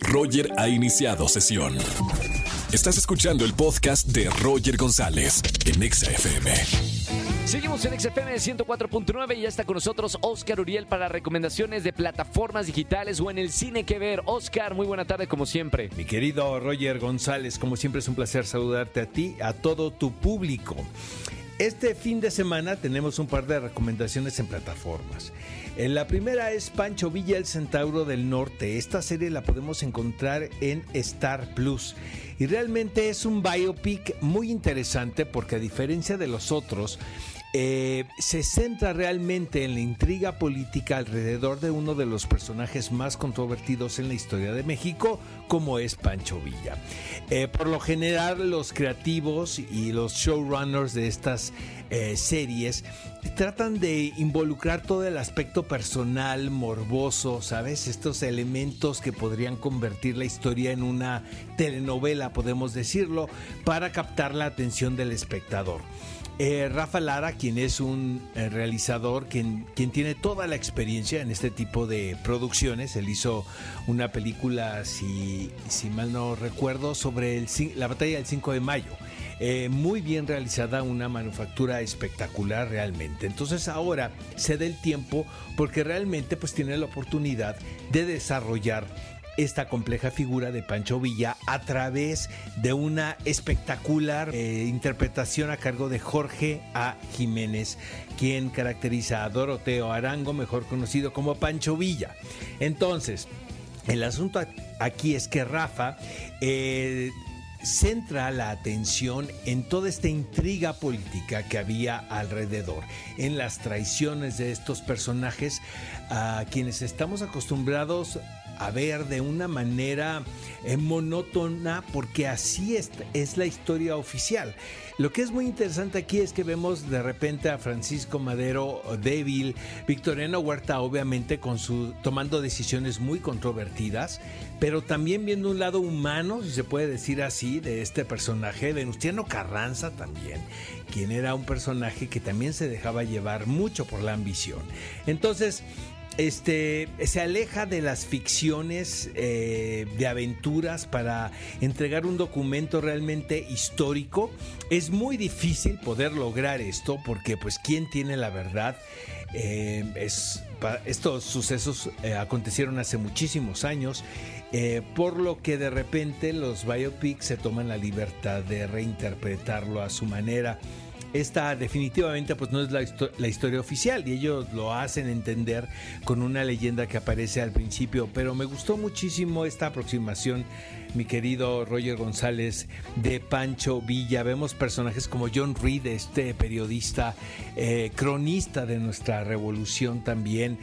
Roger ha iniciado sesión. Estás escuchando el podcast de Roger González en XFM. Seguimos en XFM 104.9 y ya está con nosotros Oscar Uriel para recomendaciones de plataformas digitales o en el cine que ver. Oscar, muy buena tarde como siempre. Mi querido Roger González, como siempre es un placer saludarte a ti, a todo tu público. Este fin de semana tenemos un par de recomendaciones en plataformas. Eh, la primera es Pancho Villa, el Centauro del Norte. Esta serie la podemos encontrar en Star Plus. Y realmente es un biopic muy interesante porque a diferencia de los otros, eh, se centra realmente en la intriga política alrededor de uno de los personajes más controvertidos en la historia de México, como es Pancho Villa. Eh, por lo general, los creativos y los showrunners de estas eh, series tratan de involucrar todo el aspecto personal, morboso, ¿sabes? Estos elementos que podrían convertir la historia en una telenovela, podemos decirlo, para captar la atención del espectador. Eh, Rafa Lara, quien es un eh, realizador, quien, quien tiene toda la experiencia en este tipo de producciones, él hizo una película, si, si mal no recuerdo, sobre la batalla del 5 de mayo. Eh, muy bien realizada, una manufactura espectacular realmente. Entonces ahora se da el tiempo porque realmente pues tiene la oportunidad de desarrollar esta compleja figura de Pancho Villa a través de una espectacular eh, interpretación a cargo de Jorge A. Jiménez, quien caracteriza a Doroteo Arango, mejor conocido como Pancho Villa. Entonces, el asunto aquí es que Rafa eh, centra la atención en toda esta intriga política que había alrededor, en las traiciones de estos personajes a quienes estamos acostumbrados a ver de una manera eh, monótona porque así es, es, la historia oficial. Lo que es muy interesante aquí es que vemos de repente a Francisco Madero débil, Victoriano Huerta obviamente con su tomando decisiones muy controvertidas, pero también viendo un lado humano, si se puede decir así, de este personaje, Venustiano Carranza también, quien era un personaje que también se dejaba llevar mucho por la ambición. Entonces, este se aleja de las ficciones eh, de aventuras para entregar un documento realmente histórico. Es muy difícil poder lograr esto porque pues quién tiene la verdad. Eh, es, estos sucesos eh, acontecieron hace muchísimos años, por lo que de repente los biopics se toman la libertad de reinterpretarlo a su manera esta definitivamente pues no es la, la, historia oficial y ellos lo hacen entender con una leyenda que aparece al principio, pero me gustó muchísimo esta aproximación, mi querido Roger González, de Pancho Villa. Vemos personajes como John Reed, este periodista, eh, cronista de nuestra revolución también.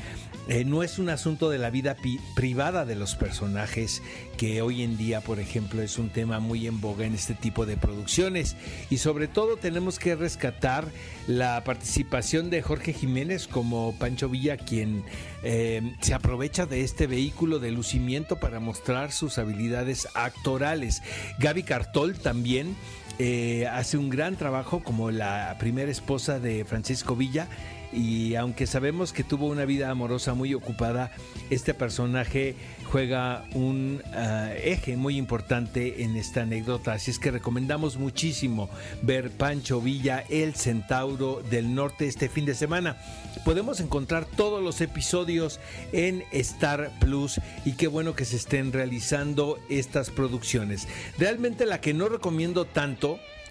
Eh, no es un asunto de la vida privada de los personajes, que hoy en día, por ejemplo, es un tema muy en boga en este tipo de producciones. Y sobre todo tenemos que rescatar la participación de Jorge Jiménez como Pancho Villa, quien eh, se aprovecha de este vehículo de lucimiento para mostrar sus habilidades actorales. Gaby Cartol también. Eh, hace un gran trabajo como la primera esposa de Francisco Villa y aunque sabemos que tuvo una vida amorosa muy ocupada, este personaje juega un ah, eje muy importante en esta anécdota. Así es que recomendamos muchísimo ver Pancho Villa, el Centauro del Norte este fin de semana. Podemos encontrar todos los episodios en Star Plus y qué bueno que se estén realizando estas producciones. Realmente la que no recomiendo tanto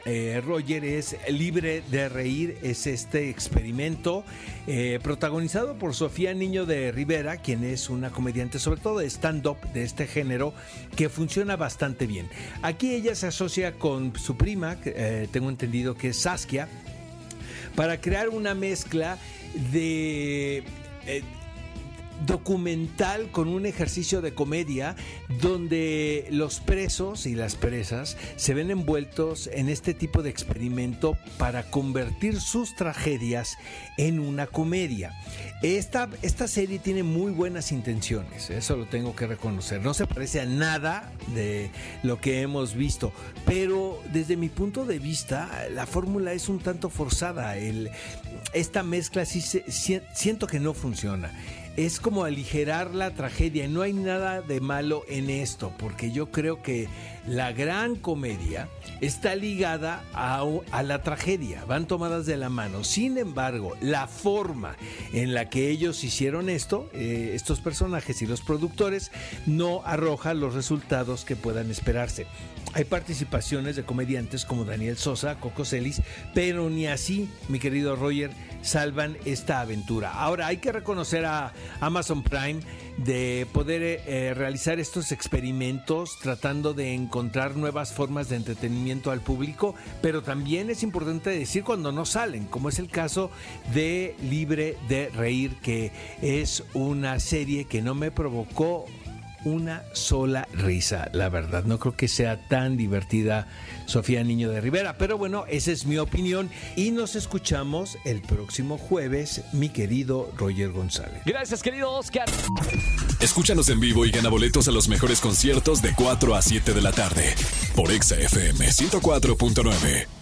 eh, Roger es libre de reír, es este experimento eh, protagonizado por Sofía Niño de Rivera, quien es una comediante sobre todo de stand-up de este género que funciona bastante bien. Aquí ella se asocia con su prima, eh, tengo entendido que es Saskia, para crear una mezcla de documental con un ejercicio de comedia donde los presos y las presas se ven envueltos en este tipo de experimento para convertir sus tragedias en una comedia. Esta, esta serie tiene muy buenas intenciones, eso lo tengo que reconocer. No se parece a nada de lo que hemos visto, pero desde mi punto de vista la fórmula es un tanto forzada. El, esta mezcla sí siento que no funciona es como aligerar la tragedia. No hay nada de malo en esto, porque yo creo que la gran comedia está ligada a, la tragedia, van tomadas de la mano. Sin embargo, la forma en la que ellos hicieron esto, eh, estos personajes y los productores, no arroja los resultados que puedan esperarse. Hay participaciones de comediantes como Daniel Sosa, Coco Celis, pero ni así, mi querido Roger, salvan esta aventura. Ahora, hay que reconocer a Amazon Prime de poder eh, realizar estos experimentos tratando de encontrar nuevas formas de entretenimiento al público, pero también es importante decir cuando no salen, como es el caso de Libre de Reír, que es una serie que no me provocó una sola risa, la verdad. No creo que sea tan divertida Sofía Niño de Rivera, pero bueno, esa es mi opinión y nos escuchamos el próximo jueves, mi querido Roger González. Gracias, querido Oscar. Escúchanos en vivo y gana boletos a los mejores conciertos de 4 a 7 de la tarde por Exa FM 104.9.